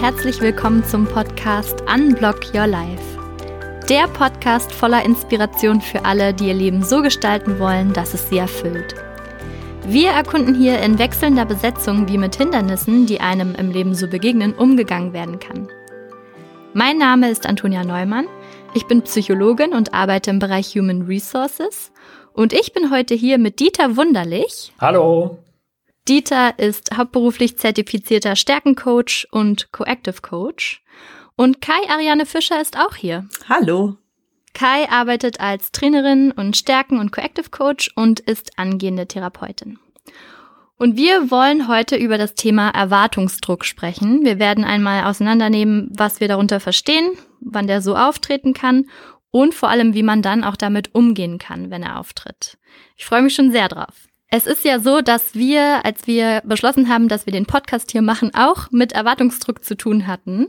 herzlich willkommen zum Podcast Unblock Your Life. Der Podcast voller Inspiration für alle, die ihr Leben so gestalten wollen, dass es sie erfüllt. Wir erkunden hier in wechselnder Besetzung, wie mit Hindernissen, die einem im Leben so begegnen, umgegangen werden kann. Mein Name ist Antonia Neumann. Ich bin Psychologin und arbeite im Bereich Human Resources. Und ich bin heute hier mit Dieter Wunderlich. Hallo. Dieter ist hauptberuflich zertifizierter Stärkencoach und Coactive Coach. Und Kai Ariane Fischer ist auch hier. Hallo. Kai arbeitet als Trainerin und Stärken- und Coactive Coach und ist angehende Therapeutin. Und wir wollen heute über das Thema Erwartungsdruck sprechen. Wir werden einmal auseinandernehmen, was wir darunter verstehen, wann der so auftreten kann und vor allem, wie man dann auch damit umgehen kann, wenn er auftritt. Ich freue mich schon sehr drauf. Es ist ja so, dass wir, als wir beschlossen haben, dass wir den Podcast hier machen, auch mit Erwartungsdruck zu tun hatten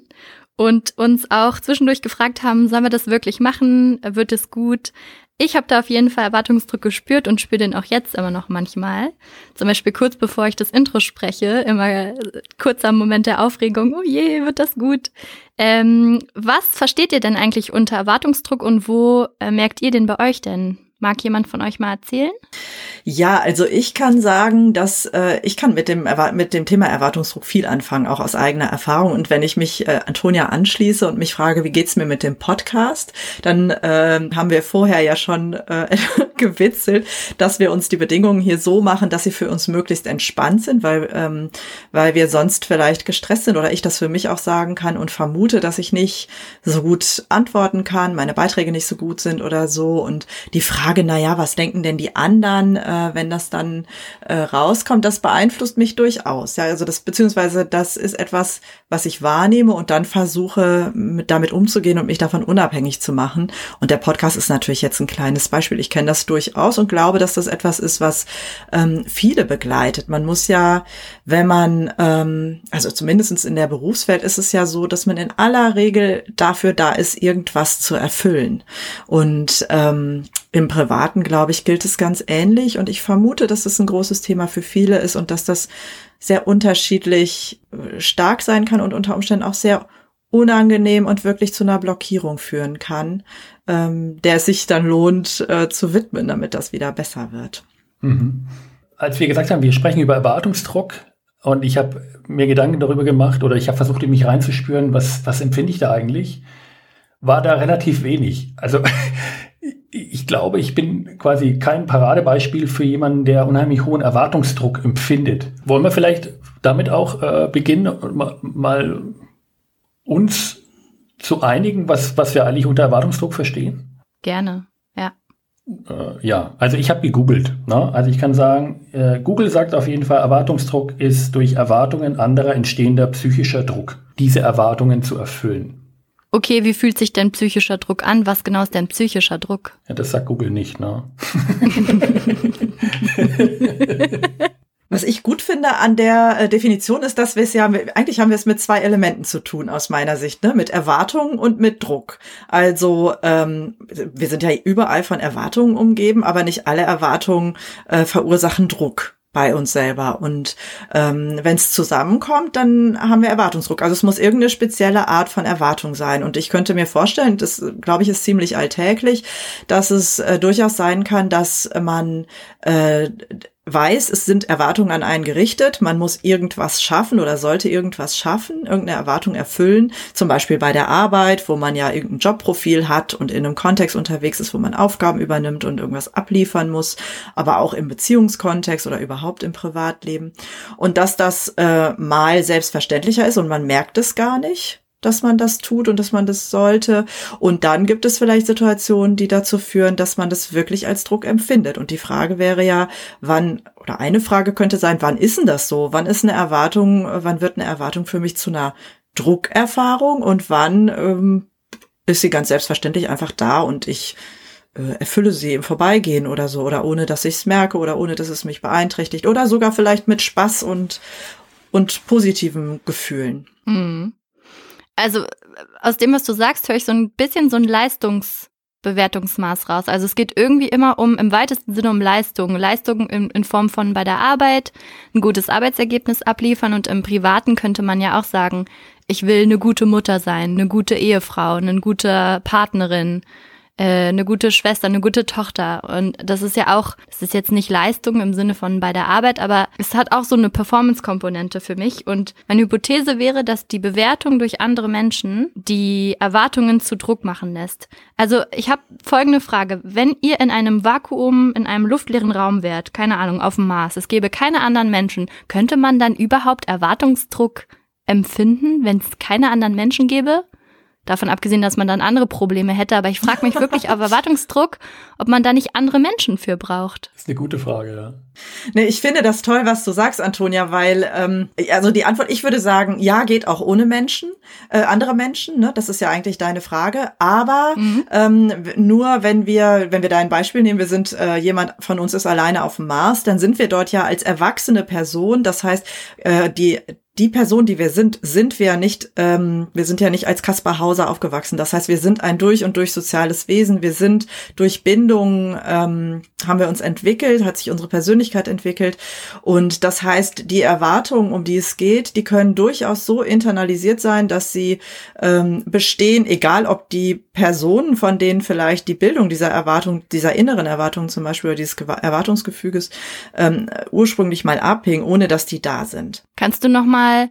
und uns auch zwischendurch gefragt haben, sollen wir das wirklich machen? Wird es gut? Ich habe da auf jeden Fall Erwartungsdruck gespürt und spüre den auch jetzt immer noch manchmal. Zum Beispiel kurz bevor ich das Intro spreche, immer kurzer Moment der Aufregung, oh je, wird das gut. Ähm, was versteht ihr denn eigentlich unter Erwartungsdruck und wo äh, merkt ihr den bei euch denn? Mag jemand von euch mal erzählen? Ja, also ich kann sagen, dass äh, ich kann mit dem mit dem Thema Erwartungsdruck viel anfangen, auch aus eigener Erfahrung. Und wenn ich mich äh, Antonia anschließe und mich frage, wie geht's mir mit dem Podcast, dann äh, haben wir vorher ja schon äh, gewitzelt, dass wir uns die Bedingungen hier so machen, dass sie für uns möglichst entspannt sind, weil ähm, weil wir sonst vielleicht gestresst sind oder ich das für mich auch sagen kann und vermute, dass ich nicht so gut antworten kann, meine Beiträge nicht so gut sind oder so. Und die Frage na ja, was denken denn die anderen, äh, wenn das dann äh, rauskommt, das beeinflusst mich durchaus. Ja, also das beziehungsweise das ist etwas, was ich wahrnehme und dann versuche, mit, damit umzugehen und mich davon unabhängig zu machen. Und der Podcast ist natürlich jetzt ein kleines Beispiel. Ich kenne das durchaus und glaube, dass das etwas ist, was ähm, viele begleitet. Man muss ja, wenn man, ähm, also zumindestens in der Berufswelt ist es ja so, dass man in aller Regel dafür da ist, irgendwas zu erfüllen. Und ähm, im Privaten, glaube ich, gilt es ganz ähnlich und ich vermute, dass das ein großes Thema für viele ist und dass das sehr unterschiedlich äh, stark sein kann und unter Umständen auch sehr unangenehm und wirklich zu einer Blockierung führen kann, ähm, der es sich dann lohnt äh, zu widmen, damit das wieder besser wird. Mhm. Als wir gesagt haben, wir sprechen über Erwartungsdruck und ich habe mir Gedanken darüber gemacht oder ich habe versucht, in mich reinzuspüren, was, was empfinde ich da eigentlich, war da relativ wenig. Also ich glaube, ich bin quasi kein Paradebeispiel für jemanden, der unheimlich hohen Erwartungsdruck empfindet. Wollen wir vielleicht damit auch äh, beginnen, mal, mal uns zu einigen, was, was wir eigentlich unter Erwartungsdruck verstehen? Gerne, ja. Äh, ja, also ich habe gegoogelt. Ne? Also ich kann sagen, äh, Google sagt auf jeden Fall, Erwartungsdruck ist durch Erwartungen anderer entstehender psychischer Druck, diese Erwartungen zu erfüllen. Okay, wie fühlt sich denn psychischer Druck an? Was genau ist denn psychischer Druck? Ja, das sagt Google nicht, ne? Was ich gut finde an der äh, Definition ist, dass wir es ja, eigentlich haben wir es mit zwei Elementen zu tun aus meiner Sicht, ne? mit Erwartungen und mit Druck. Also ähm, wir sind ja überall von Erwartungen umgeben, aber nicht alle Erwartungen äh, verursachen Druck bei uns selber. Und ähm, wenn es zusammenkommt, dann haben wir Erwartungsdruck. Also es muss irgendeine spezielle Art von Erwartung sein. Und ich könnte mir vorstellen, das glaube ich ist ziemlich alltäglich, dass es äh, durchaus sein kann, dass man äh, weiß, es sind Erwartungen an einen gerichtet, man muss irgendwas schaffen oder sollte irgendwas schaffen, irgendeine Erwartung erfüllen, zum Beispiel bei der Arbeit, wo man ja irgendein Jobprofil hat und in einem Kontext unterwegs ist, wo man Aufgaben übernimmt und irgendwas abliefern muss, aber auch im Beziehungskontext oder überhaupt im Privatleben. Und dass das äh, mal selbstverständlicher ist und man merkt es gar nicht, dass man das tut und dass man das sollte. Und dann gibt es vielleicht Situationen, die dazu führen, dass man das wirklich als Druck empfindet. Und die Frage wäre ja, wann, oder eine Frage könnte sein, wann ist denn das so? Wann ist eine Erwartung, wann wird eine Erwartung für mich zu einer Druckerfahrung und wann ähm, ist sie ganz selbstverständlich einfach da und ich äh, erfülle sie im Vorbeigehen oder so oder ohne dass ich es merke oder ohne dass es mich beeinträchtigt oder sogar vielleicht mit Spaß und und positiven Gefühlen. Mhm also aus dem, was du sagst, höre ich so ein bisschen so ein Leistungsbewertungsmaß raus. Also es geht irgendwie immer um, im weitesten Sinne um Leistung. Leistung in, in Form von bei der Arbeit, ein gutes Arbeitsergebnis abliefern und im Privaten könnte man ja auch sagen, ich will eine gute Mutter sein, eine gute Ehefrau, eine gute Partnerin, äh, eine gute Schwester, eine gute Tochter. Und das ist ja auch, das ist jetzt nicht Leistung im Sinne von bei der Arbeit, aber es hat auch so eine Performance-Komponente für mich. Und meine Hypothese wäre, dass die Bewertung durch andere Menschen die Erwartungen zu Druck machen lässt. Also ich habe folgende Frage. Wenn ihr in einem Vakuum, in einem luftleeren Raum wärt, keine Ahnung, auf dem Mars, es gäbe keine anderen Menschen, könnte man dann überhaupt Erwartungsdruck empfinden, wenn es keine anderen Menschen gäbe? Davon abgesehen, dass man dann andere Probleme hätte. Aber ich frage mich wirklich auf Erwartungsdruck, ob man da nicht andere Menschen für braucht. Das ist eine gute Frage, ja. Nee, ich finde das toll, was du sagst, Antonia, weil, ähm, also die Antwort, ich würde sagen, ja, geht auch ohne Menschen, äh, andere Menschen, ne? Das ist ja eigentlich deine Frage. Aber mhm. ähm, nur wenn wir, wenn wir da ein Beispiel nehmen, wir sind, äh, jemand von uns ist alleine auf dem Mars, dann sind wir dort ja als erwachsene Person. Das heißt, äh, die die Person, die wir sind, sind wir ja nicht, ähm, wir sind ja nicht als Kaspar Hauser aufgewachsen. Das heißt, wir sind ein durch und durch soziales Wesen. Wir sind durch Bindung, ähm, haben wir uns entwickelt, hat sich unsere Persönlichkeit entwickelt. Und das heißt, die Erwartungen, um die es geht, die können durchaus so internalisiert sein, dass sie ähm, bestehen, egal ob die Personen, von denen vielleicht die Bildung dieser Erwartung, dieser inneren Erwartung zum Beispiel oder dieses Erwartungsgefüges ähm, ursprünglich mal abhing, ohne dass die da sind. Kannst du noch mal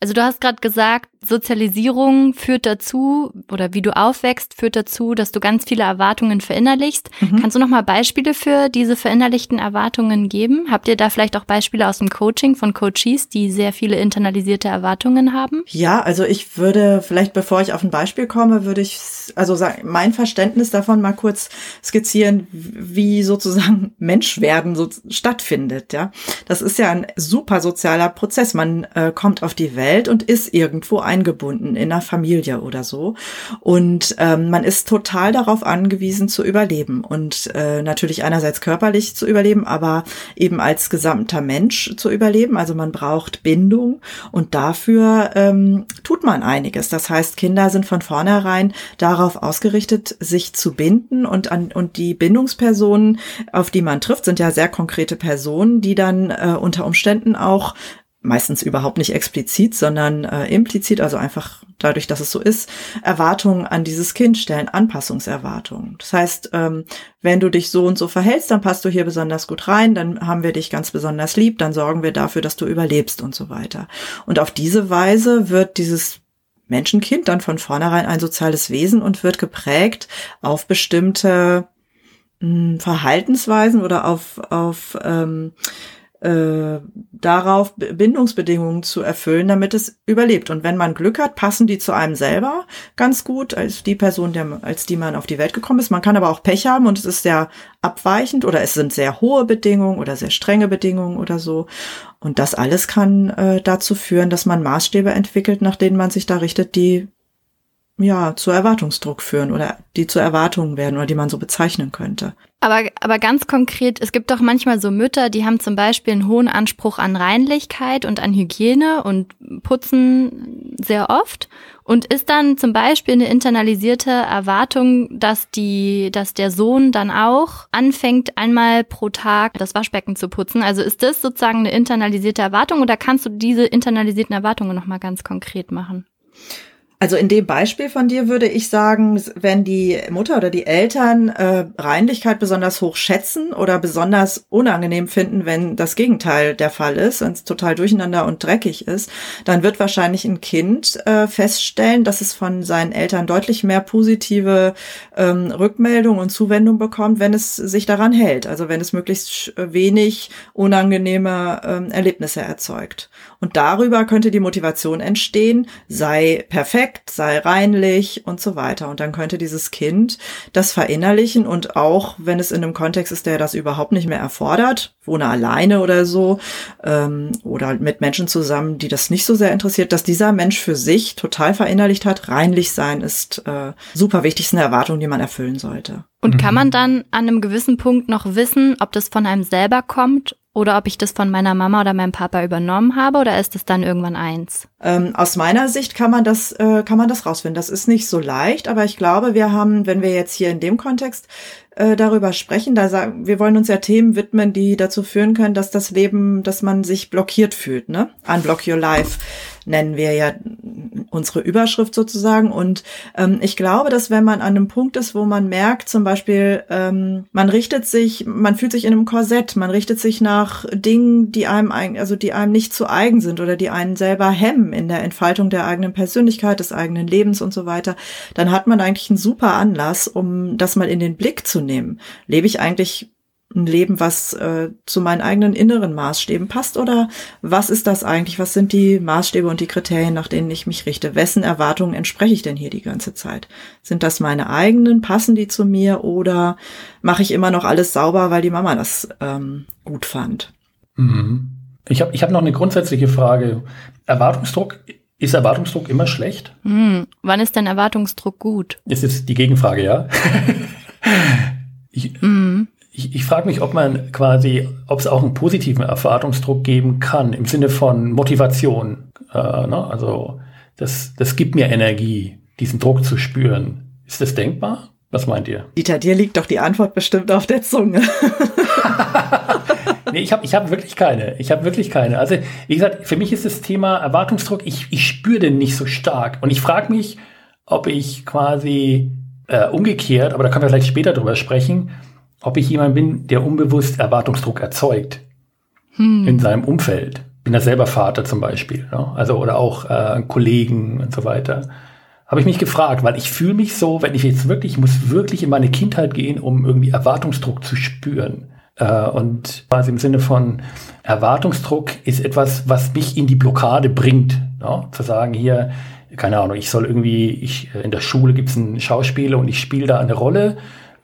also du hast gerade gesagt, Sozialisierung führt dazu, oder wie du aufwächst, führt dazu, dass du ganz viele Erwartungen verinnerlichst. Mhm. Kannst du noch mal Beispiele für diese verinnerlichten Erwartungen geben? Habt ihr da vielleicht auch Beispiele aus dem Coaching von Coaches, die sehr viele internalisierte Erwartungen haben? Ja, also ich würde vielleicht, bevor ich auf ein Beispiel komme, würde ich, also sagen, mein Verständnis davon mal kurz skizzieren, wie sozusagen Menschwerden so stattfindet, ja. Das ist ja ein super sozialer Prozess. Man äh, kommt auf die Welt und ist irgendwo eingebunden in einer Familie oder so. Und ähm, man ist total darauf angewiesen zu überleben und äh, natürlich einerseits körperlich zu überleben, aber eben als gesamter Mensch zu überleben. Also man braucht Bindung und dafür ähm, tut man einiges. Das heißt, Kinder sind von vornherein darauf ausgerichtet, sich zu binden und an und die Bindungspersonen, auf die man trifft, sind ja sehr konkrete Personen, die dann äh, unter Umständen auch meistens überhaupt nicht explizit, sondern äh, implizit, also einfach dadurch, dass es so ist, Erwartungen an dieses Kind stellen, Anpassungserwartungen. Das heißt, ähm, wenn du dich so und so verhältst, dann passt du hier besonders gut rein, dann haben wir dich ganz besonders lieb, dann sorgen wir dafür, dass du überlebst und so weiter. Und auf diese Weise wird dieses Menschenkind dann von vornherein ein soziales Wesen und wird geprägt auf bestimmte mh, hm, Verhaltensweisen oder auf, auf ähm, äh, darauf Bindungsbedingungen zu erfüllen, damit es überlebt. Und wenn man Glück hat, passen die zu einem selber ganz gut als die Person, der, als die man auf die Welt gekommen ist. Man kann aber auch Pech haben und es ist sehr abweichend oder es sind sehr hohe Bedingungen oder sehr strenge Bedingungen oder so. Und das alles kann äh, dazu führen, dass man Maßstäbe entwickelt, nach denen man sich da richtet, die ja, zu Erwartungsdruck führen oder die zu Erwartungen werden oder die man so bezeichnen könnte. Aber, aber ganz konkret, es gibt doch manchmal so Mütter, die haben zum Beispiel einen hohen Anspruch an Reinlichkeit und an Hygiene und putzen sehr oft. Und ist dann zum Beispiel eine internalisierte Erwartung, dass die, dass der Sohn dann auch anfängt, einmal pro Tag das Waschbecken zu putzen? Also ist das sozusagen eine internalisierte Erwartung oder kannst du diese internalisierten Erwartungen nochmal ganz konkret machen? Also in dem Beispiel von dir würde ich sagen, wenn die Mutter oder die Eltern äh, Reinlichkeit besonders hoch schätzen oder besonders unangenehm finden, wenn das Gegenteil der Fall ist, wenn es total durcheinander und dreckig ist, dann wird wahrscheinlich ein Kind äh, feststellen, dass es von seinen Eltern deutlich mehr positive ähm, Rückmeldung und Zuwendung bekommt, wenn es sich daran hält. Also wenn es möglichst wenig unangenehme ähm, Erlebnisse erzeugt. Und darüber könnte die Motivation entstehen, sei perfekt, sei reinlich und so weiter. Und dann könnte dieses Kind das verinnerlichen und auch, wenn es in einem Kontext ist, der das überhaupt nicht mehr erfordert, wohne alleine oder so, ähm, oder mit Menschen zusammen, die das nicht so sehr interessiert, dass dieser Mensch für sich total verinnerlicht hat, reinlich sein ist äh, super wichtig, ist eine Erwartung, die man erfüllen sollte. Und kann man dann an einem gewissen Punkt noch wissen, ob das von einem selber kommt oder ob ich das von meiner Mama oder meinem Papa übernommen habe oder ist es dann irgendwann eins? Ähm, aus meiner Sicht kann man das äh, kann man das rausfinden. Das ist nicht so leicht, aber ich glaube, wir haben, wenn wir jetzt hier in dem Kontext äh, darüber sprechen, da sagen, wir wollen uns ja Themen widmen, die dazu führen können, dass das Leben, dass man sich blockiert fühlt, ne? Unblock your life nennen wir ja unsere Überschrift sozusagen. Und ähm, ich glaube, dass wenn man an einem Punkt ist, wo man merkt, zum Beispiel, ähm, man richtet sich, man fühlt sich in einem Korsett, man richtet sich nach Dingen, die einem, also die einem nicht zu eigen sind oder die einen selber hemmen in der Entfaltung der eigenen Persönlichkeit, des eigenen Lebens und so weiter, dann hat man eigentlich einen super Anlass, um das mal in den Blick zu nehmen. Lebe ich eigentlich ein Leben, was äh, zu meinen eigenen inneren Maßstäben passt? Oder was ist das eigentlich? Was sind die Maßstäbe und die Kriterien, nach denen ich mich richte? Wessen Erwartungen entspreche ich denn hier die ganze Zeit? Sind das meine eigenen? Passen die zu mir? Oder mache ich immer noch alles sauber, weil die Mama das ähm, gut fand? Mhm. Ich habe ich hab noch eine grundsätzliche Frage. Erwartungsdruck, ist Erwartungsdruck immer schlecht? Mhm. Wann ist denn Erwartungsdruck gut? Das ist jetzt die Gegenfrage, ja. ich, mhm ich, ich frage mich, ob man quasi, ob es auch einen positiven Erwartungsdruck geben kann, im Sinne von Motivation. Äh, ne? Also das, das gibt mir Energie, diesen Druck zu spüren. Ist das denkbar? Was meint ihr? Dieter, dir liegt doch die Antwort bestimmt auf der Zunge. nee, ich habe ich hab wirklich keine. Ich habe wirklich keine. Also, wie gesagt, für mich ist das Thema Erwartungsdruck, ich, ich spüre den nicht so stark. Und ich frage mich, ob ich quasi äh, umgekehrt, aber da können wir vielleicht später drüber sprechen, ob ich jemand bin, der unbewusst Erwartungsdruck erzeugt hm. in seinem Umfeld. Bin ja selber Vater zum Beispiel, ne? also oder auch äh, Kollegen und so weiter. Habe ich mich gefragt, weil ich fühle mich so, wenn ich jetzt wirklich, ich muss wirklich in meine Kindheit gehen, um irgendwie Erwartungsdruck zu spüren. Äh, und quasi im Sinne von Erwartungsdruck ist etwas, was mich in die Blockade bringt. Ne? Zu sagen, hier, keine Ahnung, ich soll irgendwie, ich, in der Schule gibt es einen Schauspieler und ich spiele da eine Rolle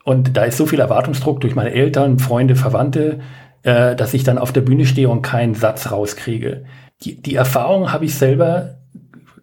und da ist so viel Erwartungsdruck durch meine Eltern, Freunde, Verwandte, äh, dass ich dann auf der Bühne stehe und keinen Satz rauskriege. Die, die Erfahrung habe ich selber,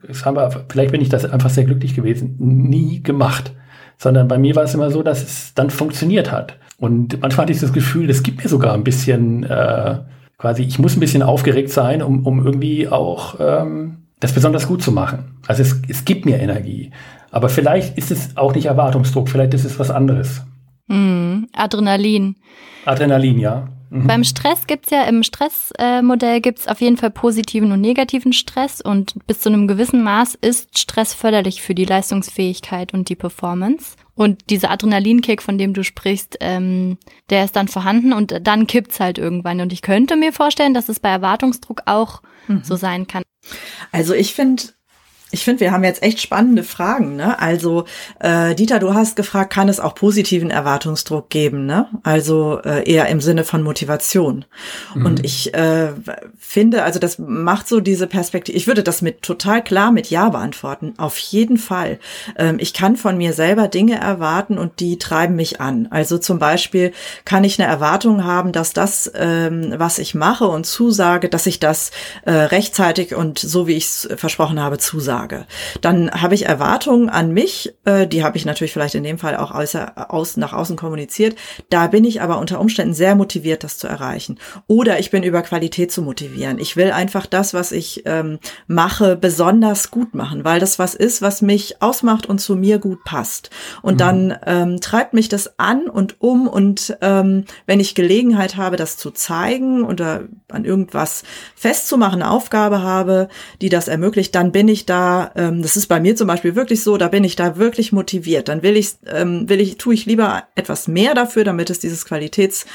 wir, vielleicht bin ich das einfach sehr glücklich gewesen, nie gemacht. Sondern bei mir war es immer so, dass es dann funktioniert hat. Und manchmal hatte ich das Gefühl, das gibt mir sogar ein bisschen, äh, quasi, ich muss ein bisschen aufgeregt sein, um, um irgendwie auch ähm, das besonders gut zu machen. Also es, es gibt mir Energie. Aber vielleicht ist es auch nicht Erwartungsdruck, vielleicht ist es was anderes. Mm, Adrenalin. Adrenalin, ja. Mhm. Beim Stress gibt's ja im Stressmodell gibt's auf jeden Fall positiven und negativen Stress und bis zu einem gewissen Maß ist Stress förderlich für die Leistungsfähigkeit und die Performance. Und dieser Adrenalinkick, von dem du sprichst, ähm, der ist dann vorhanden und dann kippt's halt irgendwann. Und ich könnte mir vorstellen, dass es bei Erwartungsdruck auch mhm. so sein kann. Also ich finde ich finde, wir haben jetzt echt spannende Fragen. Ne? Also äh, Dieter, du hast gefragt, kann es auch positiven Erwartungsdruck geben? Ne? Also äh, eher im Sinne von Motivation. Mhm. Und ich äh, finde, also das macht so diese Perspektive. Ich würde das mit total klar mit Ja beantworten. Auf jeden Fall. Ähm, ich kann von mir selber Dinge erwarten und die treiben mich an. Also zum Beispiel kann ich eine Erwartung haben, dass das, ähm, was ich mache und zusage, dass ich das äh, rechtzeitig und so wie ich es versprochen habe zusage sage. Dann habe ich Erwartungen an mich, äh, die habe ich natürlich vielleicht in dem Fall auch außer, aus, nach außen kommuniziert. Da bin ich aber unter Umständen sehr motiviert, das zu erreichen. Oder ich bin über Qualität zu motivieren. Ich will einfach das, was ich ähm, mache, besonders gut machen, weil das was ist, was mich ausmacht und zu mir gut passt. Und mhm. dann ähm, treibt mich das an und um und ähm, wenn ich Gelegenheit habe, das zu zeigen oder an irgendwas festzumachen, eine Aufgabe habe, die das ermöglicht, dann bin ich da ähm, das ist bei mir zum Beispiel wirklich so, da bin ich da wirklich motiviert. Dann will ich, ähm, will ich, tue ich lieber etwas mehr dafür, damit es dieses Qualitäts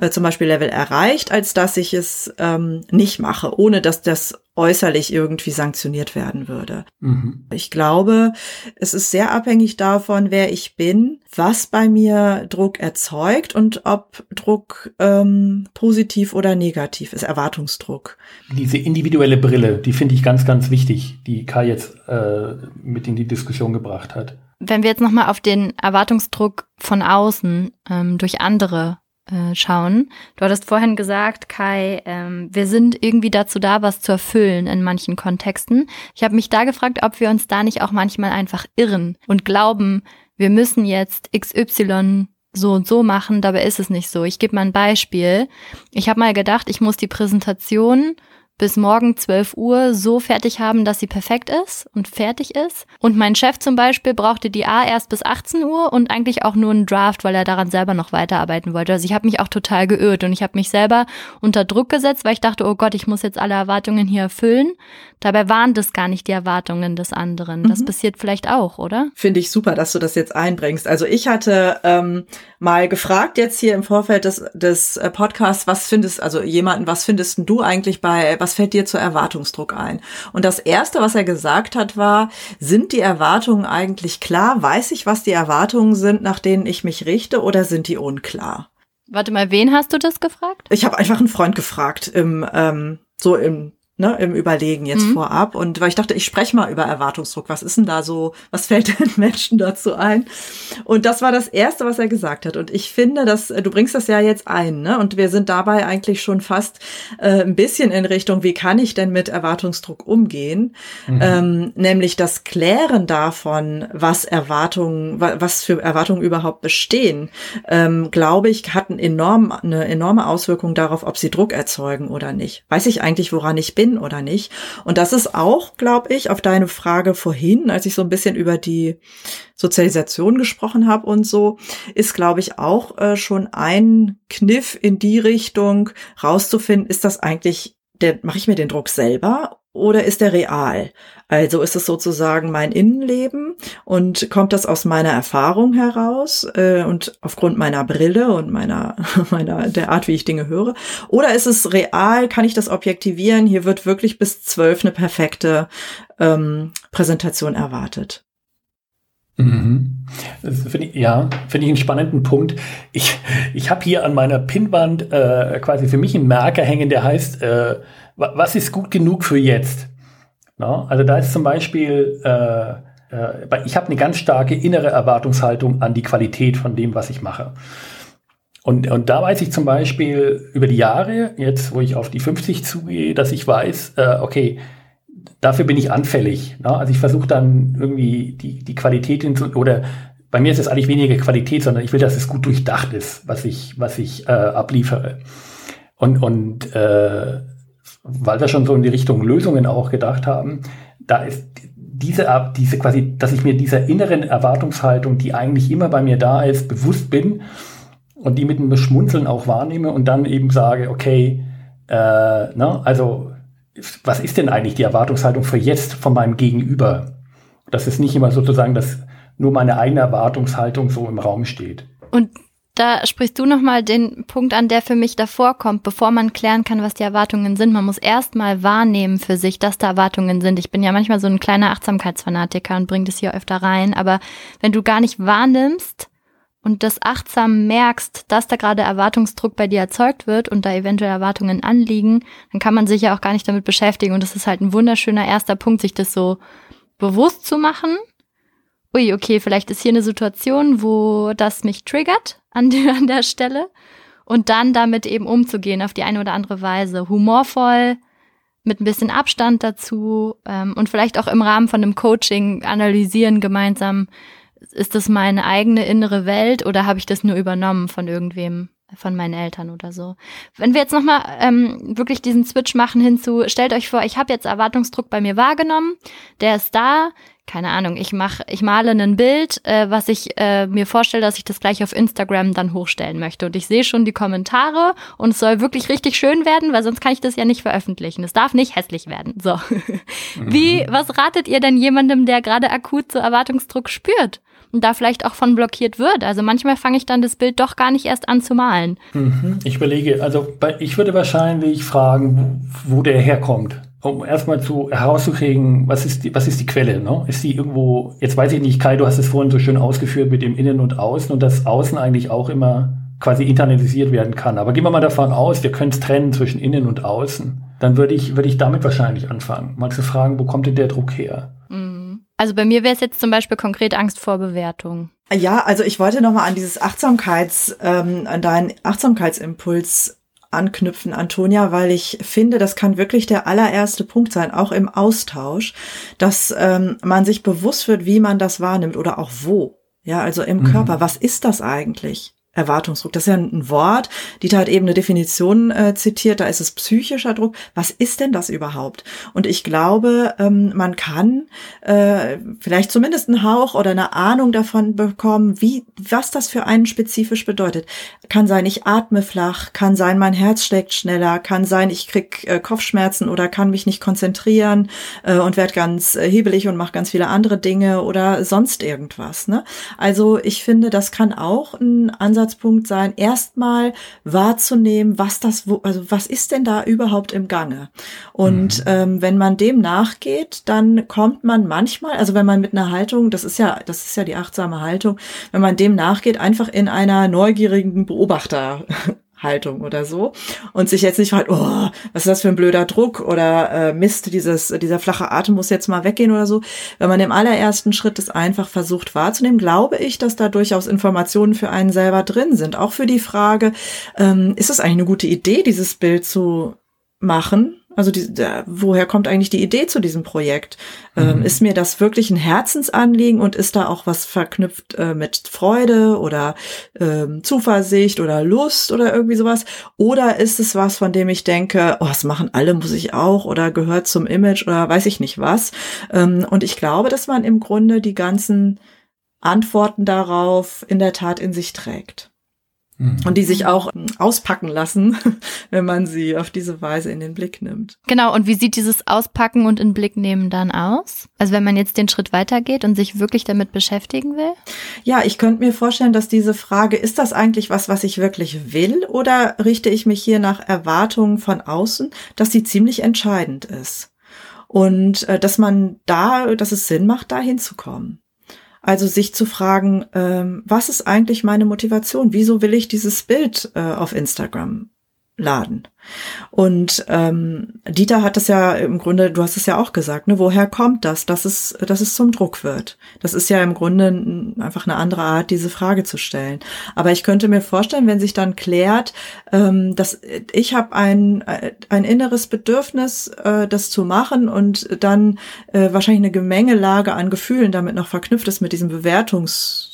äh, zum Beispiel Level erreicht, als dass ich es ähm, nicht mache, ohne dass das äußerlich irgendwie sanktioniert werden würde. Mhm. Ich glaube, es ist sehr abhängig davon, wer ich bin, was bei mir Druck erzeugt und ob Druck ähm, positiv oder negativ ist, Erwartungsdruck. Diese individuelle Brille, die finde ich ganz, ganz wichtig, die Kai jetzt äh, mit in die Diskussion gebracht hat. Wenn wir jetzt nochmal auf den Erwartungsdruck von außen ähm, durch andere äh, schauen. Du hattest vorhin gesagt, Kai, ähm, wir sind irgendwie dazu da, was zu erfüllen in manchen Kontexten. Ich habe mich da gefragt, ob wir uns da nicht auch manchmal einfach irren und glauben, wir müssen jetzt XY so und so machen, dabei ist es nicht so. Ich gebe mal ein Beispiel. Ich habe mal gedacht, ich muss die Präsentation bis morgen 12 Uhr so fertig haben, dass sie perfekt ist und fertig ist. Und mein Chef zum Beispiel brauchte die A erst bis 18 Uhr und eigentlich auch nur einen Draft, weil er daran selber noch weiterarbeiten wollte. Also ich habe mich auch total geirrt und ich habe mich selber unter Druck gesetzt, weil ich dachte, oh Gott, ich muss jetzt alle Erwartungen hier erfüllen. Dabei waren das gar nicht die Erwartungen des anderen. Das mhm. passiert vielleicht auch, oder? Finde ich super, dass du das jetzt einbringst. Also ich hatte ähm, mal gefragt jetzt hier im Vorfeld des, des äh, Podcasts, was findest, also jemanden, was findest du eigentlich bei, was fällt dir zu Erwartungsdruck ein? Und das erste, was er gesagt hat, war, sind die Erwartungen eigentlich klar? Weiß ich, was die Erwartungen sind, nach denen ich mich richte, oder sind die unklar? Warte mal, wen hast du das gefragt? Ich habe einfach einen Freund gefragt im ähm, so im ne, im Überlegen jetzt mhm. vorab. Und weil ich dachte, ich spreche mal über Erwartungsdruck. Was ist denn da so, was fällt den Menschen dazu ein? Und das war das Erste, was er gesagt hat. Und ich finde, dass äh, du bringst das ja jetzt ein, ne? Und wir sind dabei eigentlich schon fast äh, ein bisschen in Richtung, wie kann ich denn mit Erwartungsdruck umgehen? Mhm. Ähm, nämlich das Klären davon, was Erwartungen, was für Erwartungen überhaupt bestehen, ähm, glaube ich, hat einen enorm, eine enorme Auswirkung darauf, ob sie Druck erzeugen oder nicht. Weiß ich eigentlich, woran ich bin? Bin oder nicht. Und das ist auch, glaube ich, auf deine Frage vorhin, als ich so ein bisschen über die Sozialisation gesprochen habe und so, ist, glaube ich, auch äh, schon ein Kniff in die Richtung rauszufinden, ist das eigentlich der, mache ich mir den Druck selber oder ist der real? Also ist es sozusagen mein Innenleben und kommt das aus meiner Erfahrung heraus äh, und aufgrund meiner Brille und meiner, meiner, der Art, wie ich Dinge höre? Oder ist es real? Kann ich das objektivieren? Hier wird wirklich bis zwölf eine perfekte ähm, Präsentation erwartet. Mhm. Find ich, ja, finde ich einen spannenden Punkt. Ich, ich habe hier an meiner Pinnwand äh, quasi für mich einen Merker hängen, der heißt, äh, was ist gut genug für jetzt? No? Also da ist zum Beispiel, äh, äh, ich habe eine ganz starke innere Erwartungshaltung an die Qualität von dem, was ich mache. Und, und da weiß ich zum Beispiel über die Jahre, jetzt wo ich auf die 50 zugehe, dass ich weiß, äh, okay, dafür bin ich anfällig. Ne? Also ich versuche dann irgendwie die, die Qualität hinzu, oder bei mir ist es eigentlich weniger Qualität, sondern ich will, dass es gut durchdacht ist, was ich, was ich äh, abliefere. Und, und äh, weil wir schon so in die Richtung Lösungen auch gedacht haben, da ist diese, diese quasi, dass ich mir dieser inneren Erwartungshaltung, die eigentlich immer bei mir da ist, bewusst bin und die mit einem Schmunzeln auch wahrnehme und dann eben sage, okay, äh, ne, also was ist denn eigentlich die Erwartungshaltung für jetzt von meinem Gegenüber? Das ist nicht immer sozusagen, dass nur meine eigene Erwartungshaltung so im Raum steht. Und da sprichst du nochmal den Punkt an, der für mich davor kommt, bevor man klären kann, was die Erwartungen sind. Man muss erstmal wahrnehmen für sich, dass da Erwartungen sind. Ich bin ja manchmal so ein kleiner Achtsamkeitsfanatiker und bringe das hier öfter rein. Aber wenn du gar nicht wahrnimmst und das achtsam merkst, dass da gerade Erwartungsdruck bei dir erzeugt wird und da eventuell Erwartungen anliegen, dann kann man sich ja auch gar nicht damit beschäftigen. Und das ist halt ein wunderschöner erster Punkt, sich das so bewusst zu machen ui, okay, vielleicht ist hier eine Situation, wo das mich triggert an der, an der Stelle und dann damit eben umzugehen auf die eine oder andere Weise. Humorvoll, mit ein bisschen Abstand dazu ähm, und vielleicht auch im Rahmen von einem Coaching analysieren gemeinsam, ist das meine eigene innere Welt oder habe ich das nur übernommen von irgendwem, von meinen Eltern oder so. Wenn wir jetzt nochmal ähm, wirklich diesen Switch machen hinzu, stellt euch vor, ich habe jetzt Erwartungsdruck bei mir wahrgenommen, der ist da, keine Ahnung, ich mache, ich male ein Bild, äh, was ich äh, mir vorstelle, dass ich das gleich auf Instagram dann hochstellen möchte. Und ich sehe schon die Kommentare und es soll wirklich richtig schön werden, weil sonst kann ich das ja nicht veröffentlichen. Es darf nicht hässlich werden. So. Wie, mhm. was ratet ihr denn jemandem, der gerade akut so Erwartungsdruck spürt? und da vielleicht auch von blockiert wird. Also manchmal fange ich dann das Bild doch gar nicht erst an zu malen. Mhm. Ich überlege, also ich würde wahrscheinlich fragen, wo der herkommt um erstmal zu herauszukriegen, was ist die, was ist die Quelle? Ne? Ist die irgendwo, jetzt weiß ich nicht, Kai, du hast es vorhin so schön ausgeführt mit dem Innen und Außen und dass Außen eigentlich auch immer quasi internalisiert werden kann. Aber gehen wir mal davon aus, wir können es trennen zwischen Innen und Außen. Dann würde ich, würde ich damit wahrscheinlich anfangen, mal zu fragen, wo kommt denn der Druck her? Mhm. Also bei mir wäre es jetzt zum Beispiel konkret Angst vor Bewertung. Ja, also ich wollte nochmal an dieses Achtsamkeits, ähm, an deinen Achtsamkeitsimpuls anknüpfen, Antonia, weil ich finde, das kann wirklich der allererste Punkt sein, auch im Austausch, dass ähm, man sich bewusst wird, wie man das wahrnimmt oder auch wo. Ja, also im mhm. Körper. Was ist das eigentlich? Erwartungsdruck. Das ist ja ein Wort. Dieter hat eben eine Definition äh, zitiert, da ist es psychischer Druck. Was ist denn das überhaupt? Und ich glaube, ähm, man kann äh, vielleicht zumindest einen Hauch oder eine Ahnung davon bekommen, wie, was das für einen spezifisch bedeutet. Kann sein, ich atme flach, kann sein, mein Herz schlägt schneller, kann sein, ich krieg äh, Kopfschmerzen oder kann mich nicht konzentrieren äh, und werde ganz äh, hebelig und mache ganz viele andere Dinge oder sonst irgendwas. Ne? Also ich finde, das kann auch ein Ansatz Ansatzpunkt sein, erstmal wahrzunehmen, was das, also was ist denn da überhaupt im Gange? Und mhm. ähm, wenn man dem nachgeht, dann kommt man manchmal, also wenn man mit einer Haltung, das ist ja, das ist ja die achtsame Haltung, wenn man dem nachgeht, einfach in einer neugierigen Beobachter Haltung oder so und sich jetzt nicht fragt, oh, was ist das für ein blöder Druck oder äh, Mist, dieses, dieser flache Atem muss jetzt mal weggehen oder so. Wenn man im allerersten Schritt es einfach versucht wahrzunehmen, glaube ich, dass da durchaus Informationen für einen selber drin sind. Auch für die Frage, ähm, ist es eigentlich eine gute Idee, dieses Bild zu machen? Also die, der, woher kommt eigentlich die Idee zu diesem Projekt? Ähm, mhm. ist mir das wirklich ein Herzensanliegen und ist da auch was verknüpft äh, mit Freude oder ähm, Zuversicht oder Lust oder irgendwie sowas? Oder ist es was, von dem ich denke, oh, das machen alle, muss ich auch oder gehört zum Image oder weiß ich nicht was? Ähm, und ich glaube, dass man im Grunde die ganzen Antworten darauf in der Tat in sich trägt. Mhm. Und die sich auch auspacken lassen, wenn man sie auf diese Weise in den Blick nimmt. Genau, und wie sieht dieses Auspacken und in Blick nehmen dann aus? Also wenn man jetzt den Schritt weitergeht und sich wirklich damit beschäftigen will? Ja, ich könnte mir vorstellen, dass diese Frage, ist das eigentlich was, was ich wirklich will oder richte ich mich hier nach Erwartungen von außen, dass sie ziemlich entscheidend ist. Und äh, dass man da, dass es Sinn macht, da hinzukommen. Also sich zu fragen, ähm, was ist eigentlich meine Motivation? Wieso will ich dieses Bild äh, auf Instagram laden? Und ähm, Dieter hat es ja im Grunde, du hast es ja auch gesagt, ne, woher kommt das, dass es, dass es zum Druck wird? Das ist ja im Grunde einfach eine andere Art, diese Frage zu stellen. Aber ich könnte mir vorstellen, wenn sich dann klärt, ähm, dass ich habe ein, ein inneres Bedürfnis, äh, das zu machen und dann äh, wahrscheinlich eine Gemengelage an Gefühlen damit noch verknüpft ist mit diesem Bewertungs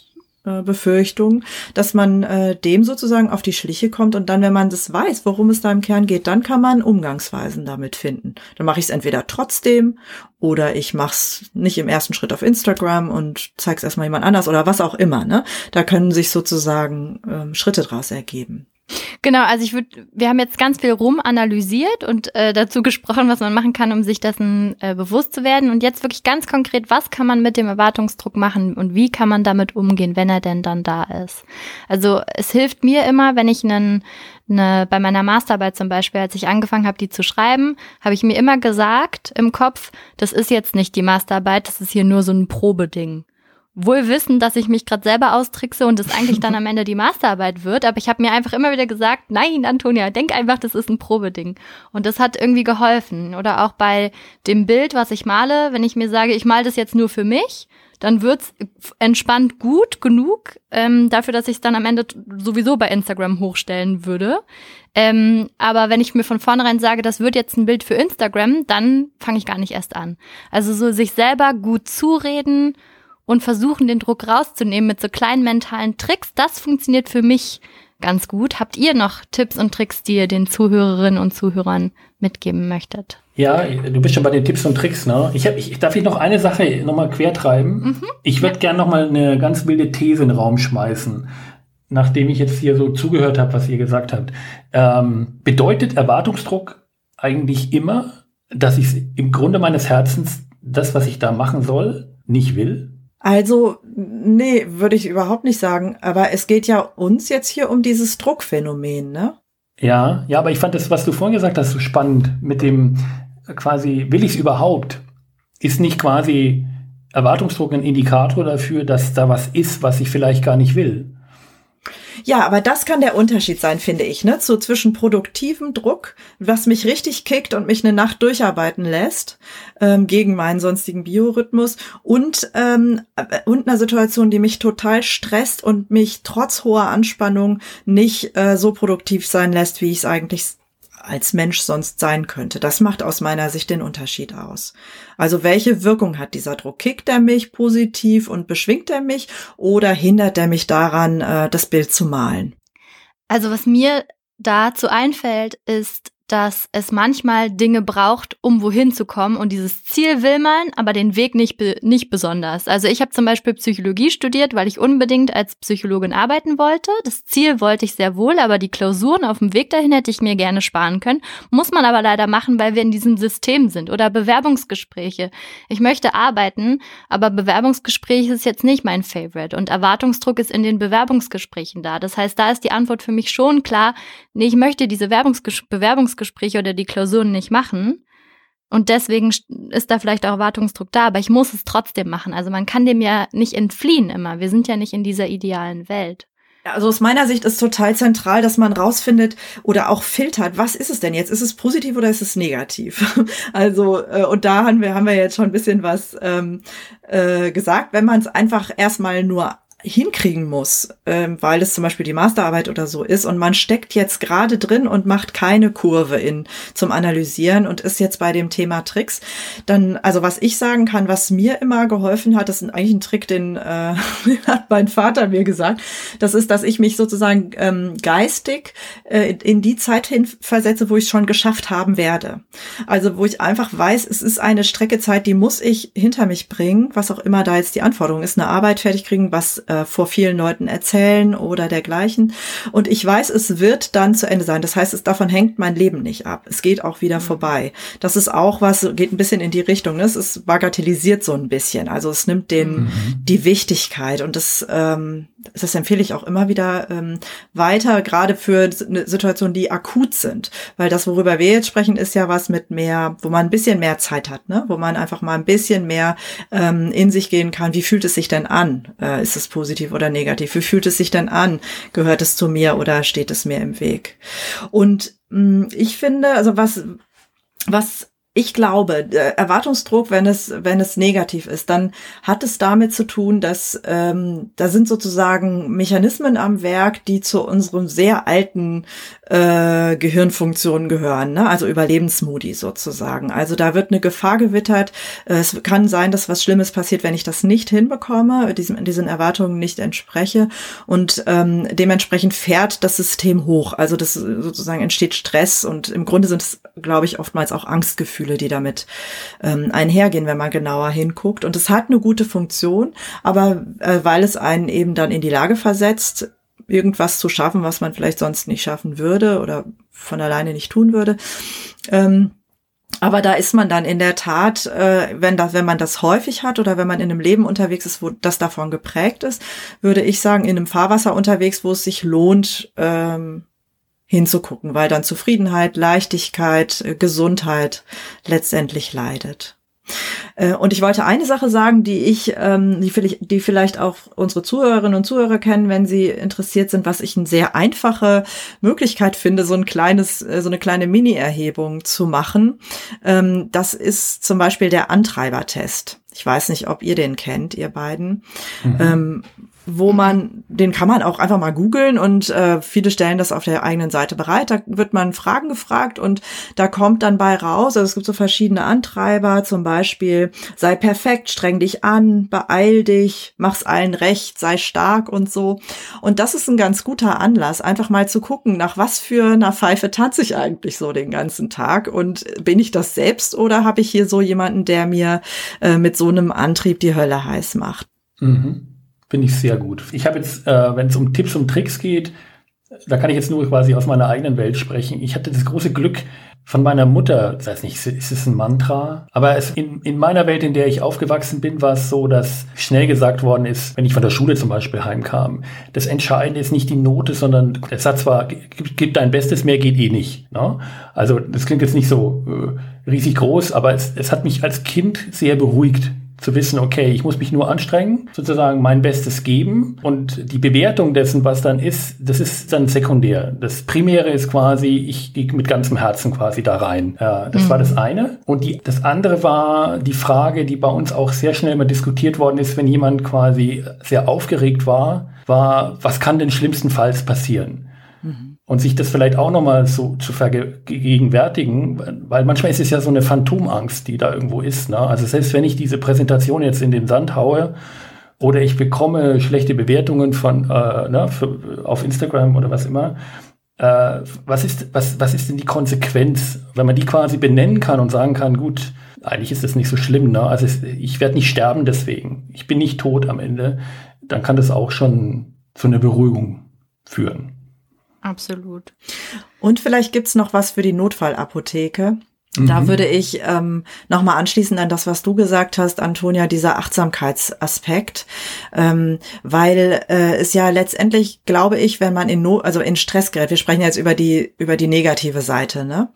äh, Befürchtung, dass man äh, dem sozusagen auf die Schliche kommt und dann, wenn man das weiß, worum es da im Kern geht, dann kann man Umgangsweisen damit finden. Dann mache ich es entweder trotzdem oder ich mache es nicht im ersten Schritt auf Instagram und zeige es erstmal jemand anders oder was auch immer. Ne? Da können sich sozusagen ähm, Schritte draus ergeben. Genau, also ich würde, wir haben jetzt ganz viel rum analysiert und äh, dazu gesprochen, was man machen kann, um sich dessen äh, bewusst zu werden. Und jetzt wirklich ganz konkret, was kann man mit dem Erwartungsdruck machen und wie kann man damit umgehen, wenn er denn dann da ist? Also es hilft mir immer, wenn ich einen eine, bei meiner Masterarbeit zum Beispiel, als ich angefangen habe, die zu schreiben, habe ich mir immer gesagt im Kopf, das ist jetzt nicht die Masterarbeit, das ist hier nur so ein Probeding wohl wissen, dass ich mich gerade selber austrickse und es eigentlich dann am Ende die Masterarbeit wird. Aber ich habe mir einfach immer wieder gesagt, nein, Antonia, denk einfach, das ist ein Probeding. Und das hat irgendwie geholfen. Oder auch bei dem Bild, was ich male, wenn ich mir sage, ich male das jetzt nur für mich, dann wird's entspannt gut genug ähm, dafür, dass ich es dann am Ende sowieso bei Instagram hochstellen würde. Ähm, aber wenn ich mir von vornherein sage, das wird jetzt ein Bild für Instagram, dann fange ich gar nicht erst an. Also so sich selber gut zureden, und versuchen, den Druck rauszunehmen mit so kleinen mentalen Tricks. Das funktioniert für mich ganz gut. Habt ihr noch Tipps und Tricks, die ihr den Zuhörerinnen und Zuhörern mitgeben möchtet? Ja, du bist schon bei den Tipps und Tricks, ne? Ich, hab, ich darf ich noch eine Sache nochmal quertreiben. Mhm. Ich würde ja. gerne nochmal eine ganz wilde These in den Raum schmeißen, nachdem ich jetzt hier so zugehört habe, was ihr gesagt habt. Ähm, bedeutet Erwartungsdruck eigentlich immer, dass ich im Grunde meines Herzens das, was ich da machen soll, nicht will? Also, nee, würde ich überhaupt nicht sagen. Aber es geht ja uns jetzt hier um dieses Druckphänomen, ne? Ja, ja, aber ich fand das, was du vorhin gesagt hast, so spannend mit dem quasi, will ich es überhaupt? Ist nicht quasi Erwartungsdruck ein Indikator dafür, dass da was ist, was ich vielleicht gar nicht will? Ja, aber das kann der Unterschied sein, finde ich, ne? So zwischen produktivem Druck, was mich richtig kickt und mich eine Nacht durcharbeiten lässt, ähm, gegen meinen sonstigen Biorhythmus und, ähm, und einer Situation, die mich total stresst und mich trotz hoher Anspannung nicht äh, so produktiv sein lässt, wie ich es eigentlich als Mensch sonst sein könnte. Das macht aus meiner Sicht den Unterschied aus. Also welche Wirkung hat dieser Druck? Kickt er mich positiv und beschwingt er mich oder hindert er mich daran, äh, das Bild zu malen? Also was mir dazu einfällt, ist, dass es manchmal Dinge braucht, um wohin zu kommen. Und dieses Ziel will man, aber den Weg nicht, nicht besonders. Also ich habe zum Beispiel Psychologie studiert, weil ich unbedingt als Psychologin arbeiten wollte. Das Ziel wollte ich sehr wohl, aber die Klausuren auf dem Weg dahin hätte ich mir gerne sparen können. Muss man aber leider machen, weil wir in diesem System sind. Oder Bewerbungsgespräche. Ich möchte arbeiten, aber Bewerbungsgespräche ist jetzt nicht mein Favorite. Und Erwartungsdruck ist in den Bewerbungsgesprächen da. Das heißt, da ist die Antwort für mich schon klar, nee, ich möchte diese Bewerbungsges Bewerbungsgespräche Bewerbungsgespräche oder die Klausuren nicht machen. Und deswegen ist da vielleicht auch Erwartungsdruck da, aber ich muss es trotzdem machen. Also man kann dem ja nicht entfliehen immer. Wir sind ja nicht in dieser idealen Welt. Also aus meiner Sicht ist total zentral, dass man rausfindet oder auch filtert, was ist es denn jetzt? Ist es positiv oder ist es negativ? Also, äh, und da haben wir, haben wir jetzt schon ein bisschen was ähm, äh, gesagt. Wenn man es einfach erstmal nur hinkriegen muss, ähm, weil es zum Beispiel die Masterarbeit oder so ist und man steckt jetzt gerade drin und macht keine Kurve in zum Analysieren und ist jetzt bei dem Thema Tricks, dann, also was ich sagen kann, was mir immer geholfen hat, das ist eigentlich ein Trick, den, äh, hat mein Vater mir gesagt, das ist, dass ich mich sozusagen ähm, geistig äh, in die Zeit hin versetze, wo ich schon geschafft haben werde. Also wo ich einfach weiß, es ist eine Streckezeit, die muss ich hinter mich bringen, was auch immer da jetzt die Anforderung ist, eine Arbeit fertig kriegen, was äh, vor vielen Leuten erzählen oder dergleichen. Und ich weiß, es wird dann zu Ende sein. Das heißt, es davon hängt mein Leben nicht ab. Es geht auch wieder mhm. vorbei. Das ist auch was, geht ein bisschen in die Richtung. Ne? Es ist bagatellisiert so ein bisschen. Also es nimmt den mhm. die Wichtigkeit und das ähm, das empfehle ich auch immer wieder ähm, weiter, gerade für Situationen, die akut sind. Weil das, worüber wir jetzt sprechen, ist ja was mit mehr, wo man ein bisschen mehr Zeit hat, ne? wo man einfach mal ein bisschen mehr ähm, in sich gehen kann. Wie fühlt es sich denn an? Äh, ist es positiv oder negativ? Wie fühlt es sich denn an? Gehört es zu mir oder steht es mir im Weg? Und mh, ich finde, also was, was ich glaube, Erwartungsdruck, wenn es, wenn es negativ ist, dann hat es damit zu tun, dass ähm, da sind sozusagen Mechanismen am Werk, die zu unserem sehr alten äh, Gehirnfunktionen gehören, ne? also Überlebensmodi sozusagen. Also da wird eine Gefahr gewittert. Es kann sein, dass was Schlimmes passiert, wenn ich das nicht hinbekomme, diesem, diesen Erwartungen nicht entspreche und ähm, dementsprechend fährt das System hoch. Also das sozusagen entsteht Stress und im Grunde sind es, glaube ich, oftmals auch Angstgefühle, die damit ähm, einhergehen, wenn man genauer hinguckt. Und es hat eine gute Funktion, aber äh, weil es einen eben dann in die Lage versetzt, irgendwas zu schaffen, was man vielleicht sonst nicht schaffen würde oder von alleine nicht tun würde. Ähm, aber da ist man dann in der Tat, äh, wenn das, wenn man das häufig hat oder wenn man in einem Leben unterwegs ist, wo das davon geprägt ist, würde ich sagen, in einem Fahrwasser unterwegs, wo es sich lohnt, ähm, hinzugucken, weil dann Zufriedenheit, Leichtigkeit, äh, Gesundheit letztendlich leidet. Äh, und ich wollte eine Sache sagen, die ich, ähm, die, vielleicht, auch unsere Zuhörerinnen und Zuhörer kennen, wenn sie interessiert sind, was ich eine sehr einfache Möglichkeit finde, so ein kleines, äh, so eine kleine Mini-Erhebung zu machen. Ähm, das ist zum Beispiel der Antreibertest. Ich weiß nicht, ob ihr den kennt, ihr beiden. Mhm. Ähm, wo man, den kann man auch einfach mal googeln und äh, viele stellen das auf der eigenen Seite bereit. Da wird man Fragen gefragt und da kommt dann bei raus, also es gibt so verschiedene Antreiber, zum Beispiel sei perfekt, streng dich an, beeil dich, mach's allen recht, sei stark und so. Und das ist ein ganz guter Anlass, einfach mal zu gucken, nach was für einer Pfeife tanze ich eigentlich so den ganzen Tag und bin ich das selbst oder habe ich hier so jemanden, der mir äh, mit so einem Antrieb die Hölle heiß macht? Mhm. Finde ich sehr gut. Ich habe jetzt, äh, wenn es um Tipps und Tricks geht, da kann ich jetzt nur quasi aus meiner eigenen Welt sprechen. Ich hatte das große Glück von meiner Mutter, das heißt nicht, ist es ein Mantra, aber es in, in meiner Welt, in der ich aufgewachsen bin, war es so, dass schnell gesagt worden ist, wenn ich von der Schule zum Beispiel heimkam, das Entscheidende ist nicht die Note, sondern der Satz war, gib, gib dein Bestes, mehr geht eh nicht. Ne? Also das klingt jetzt nicht so äh, riesig groß, aber es, es hat mich als Kind sehr beruhigt, zu wissen, okay, ich muss mich nur anstrengen, sozusagen mein Bestes geben und die Bewertung dessen, was dann ist, das ist dann sekundär. Das Primäre ist quasi, ich gehe mit ganzem Herzen quasi da rein. Ja, das mhm. war das mhm. eine. Und die, das andere war die Frage, die bei uns auch sehr schnell immer diskutiert worden ist, wenn jemand quasi sehr aufgeregt war, war, was kann denn schlimmstenfalls passieren? Und sich das vielleicht auch nochmal so zu vergegenwärtigen, weil manchmal ist es ja so eine Phantomangst, die da irgendwo ist. Ne? Also selbst wenn ich diese Präsentation jetzt in den Sand haue oder ich bekomme schlechte Bewertungen von äh, ne, für, auf Instagram oder was immer, äh, was, ist, was, was ist denn die Konsequenz, wenn man die quasi benennen kann und sagen kann, gut, eigentlich ist das nicht so schlimm, ne? Also es, ich werde nicht sterben deswegen. Ich bin nicht tot am Ende. Dann kann das auch schon zu einer Beruhigung führen. Absolut. Und vielleicht gibt's noch was für die Notfallapotheke. Da mhm. würde ich ähm, nochmal anschließen an das, was du gesagt hast, Antonia, dieser Achtsamkeitsaspekt, ähm, weil äh, es ja letztendlich, glaube ich, wenn man in no also in Stress gerät, wir sprechen jetzt über die über die negative Seite, ne,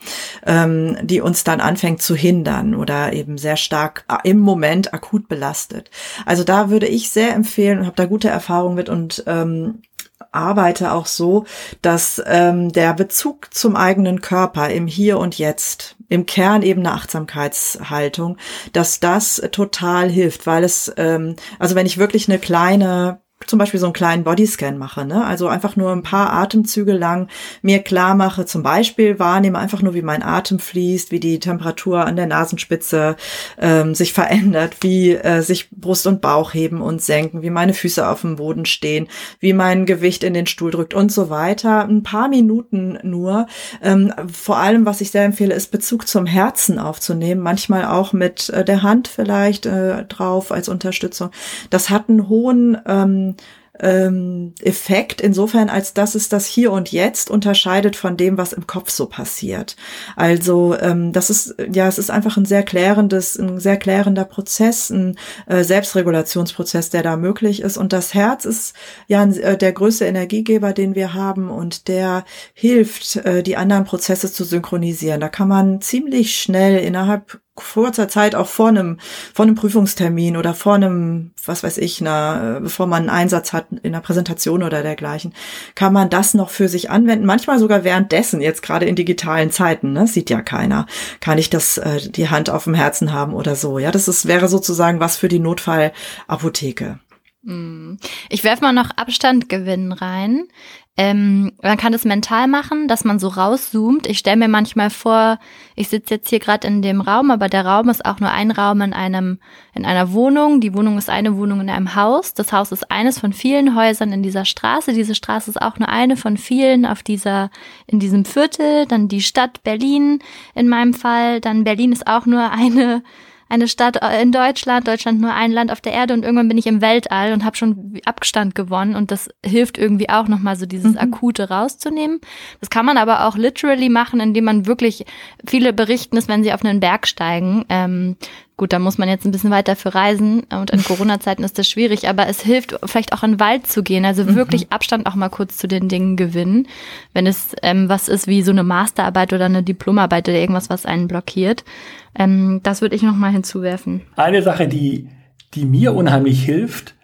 ähm, die uns dann anfängt zu hindern oder eben sehr stark im Moment akut belastet. Also da würde ich sehr empfehlen und habe da gute Erfahrungen mit und ähm, arbeite auch so, dass ähm, der Bezug zum eigenen Körper im Hier und Jetzt, im Kern eben eine Achtsamkeitshaltung, dass das total hilft, weil es, ähm, also wenn ich wirklich eine kleine zum Beispiel so einen kleinen Bodyscan mache, ne? also einfach nur ein paar Atemzüge lang mir klar mache, zum Beispiel wahrnehme einfach nur, wie mein Atem fließt, wie die Temperatur an der Nasenspitze ähm, sich verändert, wie äh, sich Brust und Bauch heben und senken, wie meine Füße auf dem Boden stehen, wie mein Gewicht in den Stuhl drückt und so weiter. Ein paar Minuten nur. Ähm, vor allem, was ich sehr empfehle, ist Bezug zum Herzen aufzunehmen, manchmal auch mit äh, der Hand vielleicht äh, drauf als Unterstützung. Das hat einen hohen ähm, ähm, Effekt insofern, als dass es das Hier und Jetzt unterscheidet von dem, was im Kopf so passiert. Also ähm, das ist ja, es ist einfach ein sehr klärendes, ein sehr klärender Prozess, ein äh, Selbstregulationsprozess, der da möglich ist. Und das Herz ist ja äh, der größte Energiegeber, den wir haben und der hilft, äh, die anderen Prozesse zu synchronisieren. Da kann man ziemlich schnell innerhalb kurzer Zeit auch vor einem, vor einem Prüfungstermin oder vor einem, was weiß ich, einer, bevor man einen Einsatz hat in einer Präsentation oder dergleichen, kann man das noch für sich anwenden. Manchmal sogar währenddessen, jetzt gerade in digitalen Zeiten, ne, sieht ja keiner, kann ich das, äh, die Hand auf dem Herzen haben oder so. Ja, das ist, wäre sozusagen was für die Notfallapotheke. Hm. Ich werfe mal noch Abstand gewinnen rein. Ähm, man kann es mental machen, dass man so rauszoomt. Ich stelle mir manchmal vor, ich sitze jetzt hier gerade in dem Raum, aber der Raum ist auch nur ein Raum in einem in einer Wohnung. Die Wohnung ist eine Wohnung in einem Haus. Das Haus ist eines von vielen Häusern in dieser Straße. Diese Straße ist auch nur eine von vielen auf dieser in diesem Viertel. Dann die Stadt Berlin in meinem Fall. Dann Berlin ist auch nur eine eine Stadt in Deutschland, Deutschland nur ein Land auf der Erde und irgendwann bin ich im Weltall und habe schon Abstand gewonnen und das hilft irgendwie auch nochmal so dieses mhm. Akute rauszunehmen. Das kann man aber auch literally machen, indem man wirklich, viele berichten es, wenn sie auf einen Berg steigen, ähm, Gut, da muss man jetzt ein bisschen weiter für reisen und in Corona-Zeiten ist das schwierig, aber es hilft vielleicht auch in den Wald zu gehen, also mhm. wirklich Abstand auch mal kurz zu den Dingen gewinnen, wenn es ähm, was ist wie so eine Masterarbeit oder eine Diplomarbeit oder irgendwas, was einen blockiert. Ähm, das würde ich noch mal hinzuwerfen. Eine Sache, die, die mir unheimlich hilft,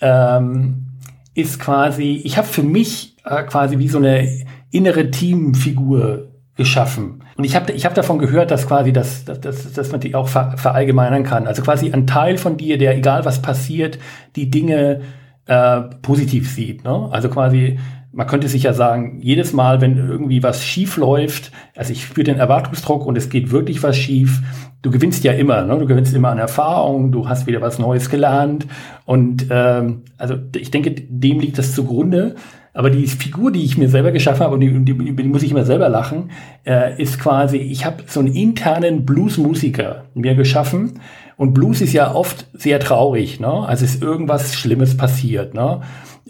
ähm, ist quasi, ich habe für mich äh, quasi wie so eine innere Teamfigur geschaffen. Und ich habe ich hab davon gehört, dass quasi das, dass, dass, dass man die auch ver, verallgemeinern kann. Also quasi ein Teil von dir, der egal was passiert, die Dinge äh, positiv sieht. Ne? Also quasi, man könnte sich ja sagen, jedes Mal, wenn irgendwie was schief läuft, also ich spüre den Erwartungsdruck und es geht wirklich was schief, du gewinnst ja immer, ne? du gewinnst immer an Erfahrung, du hast wieder was Neues gelernt und ähm, also ich denke, dem liegt das zugrunde. Aber die Figur, die ich mir selber geschaffen habe, und die, die, die muss ich immer selber lachen, äh, ist quasi, ich habe so einen internen Bluesmusiker mir geschaffen. Und Blues ist ja oft sehr traurig, ne? Also ist irgendwas Schlimmes passiert, ne?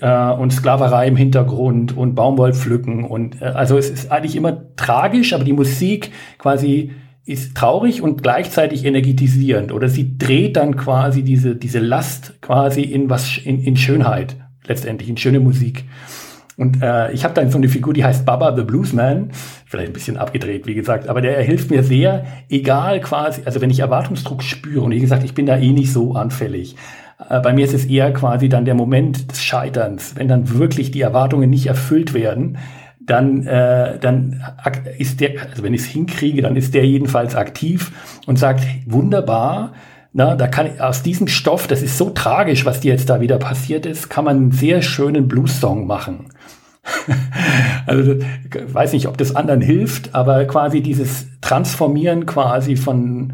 Äh, und Sklaverei im Hintergrund und Baumwollpflücken und äh, also es ist eigentlich immer tragisch, aber die Musik quasi ist traurig und gleichzeitig energetisierend oder sie dreht dann quasi diese diese Last quasi in was in, in Schönheit letztendlich in schöne Musik. Und äh, ich habe dann so eine Figur, die heißt Baba the Bluesman, vielleicht ein bisschen abgedreht, wie gesagt, aber der hilft mir sehr, egal quasi, also wenn ich Erwartungsdruck spüre, und wie gesagt, ich bin da eh nicht so anfällig. Äh, bei mir ist es eher quasi dann der Moment des Scheiterns, wenn dann wirklich die Erwartungen nicht erfüllt werden, dann, äh, dann ist der, also wenn ich es hinkriege, dann ist der jedenfalls aktiv und sagt, wunderbar, na, da kann aus diesem Stoff, das ist so tragisch, was dir jetzt da wieder passiert ist, kann man einen sehr schönen Blues-Song machen. also weiß nicht, ob das anderen hilft, aber quasi dieses Transformieren quasi von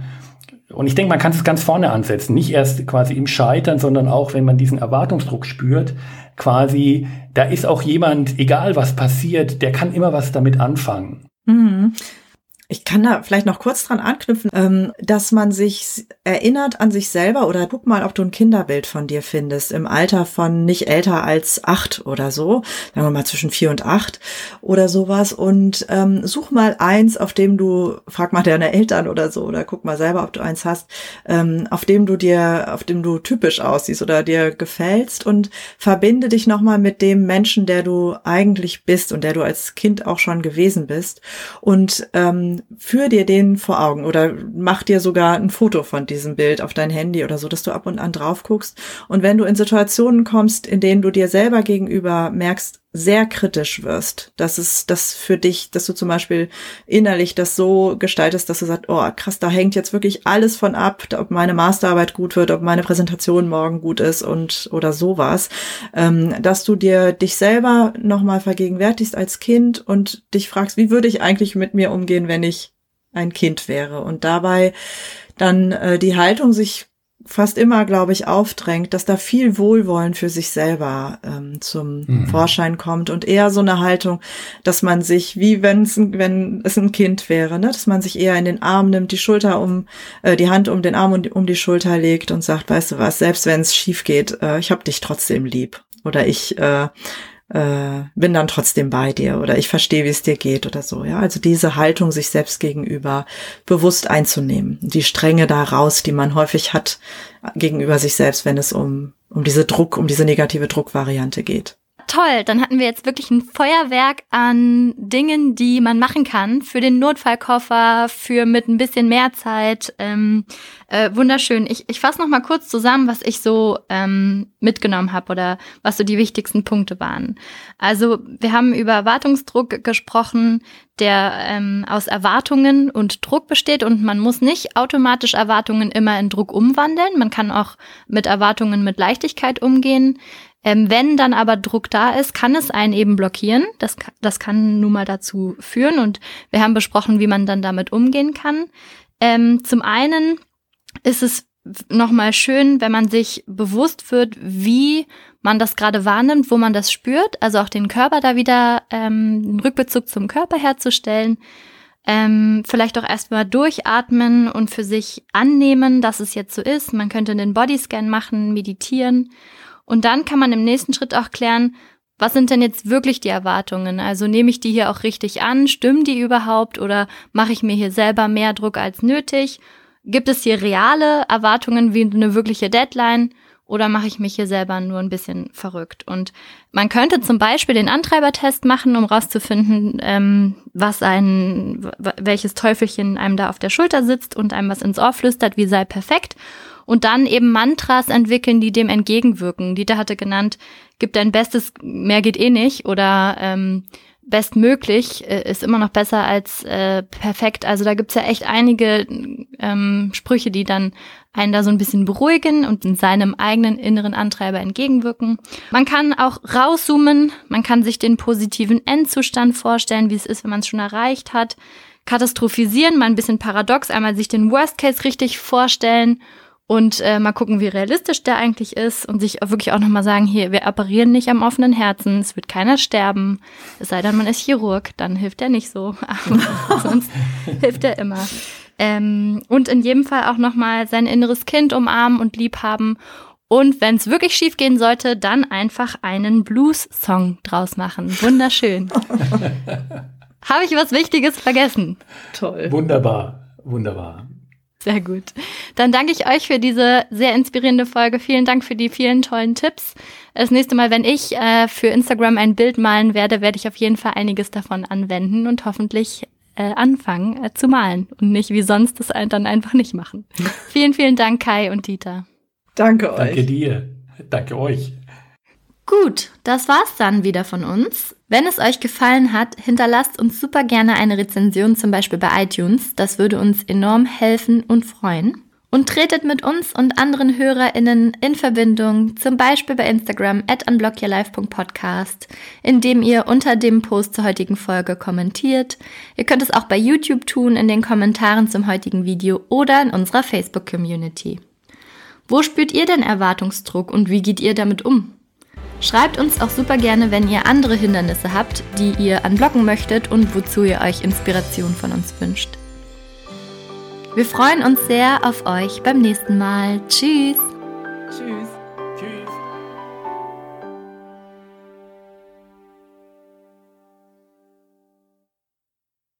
und ich denke, man kann es ganz vorne ansetzen, nicht erst quasi im Scheitern, sondern auch, wenn man diesen Erwartungsdruck spürt, quasi, da ist auch jemand, egal was passiert, der kann immer was damit anfangen. Mhm. Ich kann da vielleicht noch kurz dran anknüpfen, ähm, dass man sich erinnert an sich selber oder guck mal, ob du ein Kinderbild von dir findest im Alter von nicht älter als acht oder so, sagen wir mal zwischen vier und acht oder sowas. Und ähm, such mal eins, auf dem du, frag mal deine Eltern oder so oder guck mal selber, ob du eins hast, ähm, auf dem du dir, auf dem du typisch aussiehst oder dir gefällst. Und verbinde dich nochmal mit dem Menschen, der du eigentlich bist und der du als Kind auch schon gewesen bist. Und ähm, führ dir den vor Augen oder mach dir sogar ein Foto von diesem Bild auf dein Handy oder so, dass du ab und an drauf guckst. Und wenn du in Situationen kommst, in denen du dir selber gegenüber merkst, sehr kritisch wirst, dass es das für dich, dass du zum Beispiel innerlich das so gestaltest, dass du sagst, oh krass, da hängt jetzt wirklich alles von ab, ob meine Masterarbeit gut wird, ob meine Präsentation morgen gut ist und oder sowas, ähm, dass du dir dich selber nochmal vergegenwärtigst als Kind und dich fragst, wie würde ich eigentlich mit mir umgehen, wenn ich ein Kind wäre? Und dabei dann äh, die Haltung sich fast immer, glaube ich, aufdrängt, dass da viel Wohlwollen für sich selber ähm, zum mhm. Vorschein kommt und eher so eine Haltung, dass man sich, wie wenn es ein, wenn es ein Kind wäre, ne, dass man sich eher in den Arm nimmt, die Schulter um, äh, die Hand um den Arm und um die Schulter legt und sagt, weißt du was, selbst wenn es schief geht, äh, ich hab dich trotzdem lieb. Oder ich äh, äh, bin dann trotzdem bei dir oder ich verstehe, wie es dir geht oder so. Ja, also diese Haltung sich selbst gegenüber bewusst einzunehmen, die Strenge da raus, die man häufig hat gegenüber sich selbst, wenn es um um diese Druck, um diese negative Druckvariante geht toll, dann hatten wir jetzt wirklich ein Feuerwerk an Dingen, die man machen kann für den Notfallkoffer, für mit ein bisschen mehr Zeit. Ähm, äh, wunderschön. Ich, ich fasse noch mal kurz zusammen, was ich so ähm, mitgenommen habe oder was so die wichtigsten Punkte waren. Also wir haben über Erwartungsdruck gesprochen, der ähm, aus Erwartungen und Druck besteht und man muss nicht automatisch Erwartungen immer in Druck umwandeln. Man kann auch mit Erwartungen mit Leichtigkeit umgehen. Ähm, wenn dann aber Druck da ist, kann es einen eben blockieren. Das, das kann nun mal dazu führen und wir haben besprochen, wie man dann damit umgehen kann. Ähm, zum einen ist es nochmal schön, wenn man sich bewusst wird, wie man das gerade wahrnimmt, wo man das spürt, also auch den Körper da wieder, ähm, den Rückbezug zum Körper herzustellen. Ähm, vielleicht auch erstmal durchatmen und für sich annehmen, dass es jetzt so ist. Man könnte einen Bodyscan machen, meditieren und dann kann man im nächsten Schritt auch klären, was sind denn jetzt wirklich die Erwartungen? Also nehme ich die hier auch richtig an? Stimmen die überhaupt? Oder mache ich mir hier selber mehr Druck als nötig? Gibt es hier reale Erwartungen wie eine wirkliche Deadline? Oder mache ich mich hier selber nur ein bisschen verrückt? Und man könnte zum Beispiel den Antreibertest machen, um rauszufinden, ähm, was ein, welches Teufelchen einem da auf der Schulter sitzt und einem was ins Ohr flüstert, wie sei perfekt und dann eben Mantras entwickeln, die dem entgegenwirken. Dieter hatte genannt, gib dein Bestes, mehr geht eh nicht oder ähm, bestmöglich äh, ist immer noch besser als äh, perfekt. Also da gibt's ja echt einige ähm, Sprüche, die dann einen da so ein bisschen beruhigen und in seinem eigenen inneren Antreiber entgegenwirken. Man kann auch rauszoomen, man kann sich den positiven Endzustand vorstellen, wie es ist, wenn man es schon erreicht hat. Katastrophisieren, mal ein bisschen paradox, einmal sich den Worst Case richtig vorstellen und äh, mal gucken, wie realistisch der eigentlich ist und sich auch wirklich auch nochmal sagen, hier, wir operieren nicht am offenen Herzen, es wird keiner sterben, es sei denn, man ist Chirurg, dann hilft er nicht so, aber sonst hilft er immer. Ähm, und in jedem Fall auch nochmal sein inneres Kind umarmen und lieb haben und wenn es wirklich schief gehen sollte, dann einfach einen Blues-Song draus machen. Wunderschön. Habe ich was Wichtiges vergessen? Toll. Wunderbar, wunderbar. Sehr gut. Dann danke ich euch für diese sehr inspirierende Folge. Vielen Dank für die vielen tollen Tipps. Das nächste Mal, wenn ich äh, für Instagram ein Bild malen werde, werde ich auf jeden Fall einiges davon anwenden und hoffentlich äh, anfangen äh, zu malen und nicht wie sonst das dann einfach nicht machen. vielen, vielen Dank, Kai und Dieter. Danke euch. Danke dir. Danke euch. Gut, das war's dann wieder von uns. Wenn es euch gefallen hat, hinterlasst uns super gerne eine Rezension, zum Beispiel bei iTunes. Das würde uns enorm helfen und freuen. Und tretet mit uns und anderen HörerInnen in Verbindung, zum Beispiel bei Instagram at unblockyourlife.podcast, indem ihr unter dem Post zur heutigen Folge kommentiert. Ihr könnt es auch bei YouTube tun, in den Kommentaren zum heutigen Video oder in unserer Facebook-Community. Wo spürt ihr denn Erwartungsdruck und wie geht ihr damit um? Schreibt uns auch super gerne, wenn ihr andere Hindernisse habt, die ihr anblocken möchtet und wozu ihr euch Inspiration von uns wünscht. Wir freuen uns sehr auf euch beim nächsten Mal. Tschüss. Tschüss.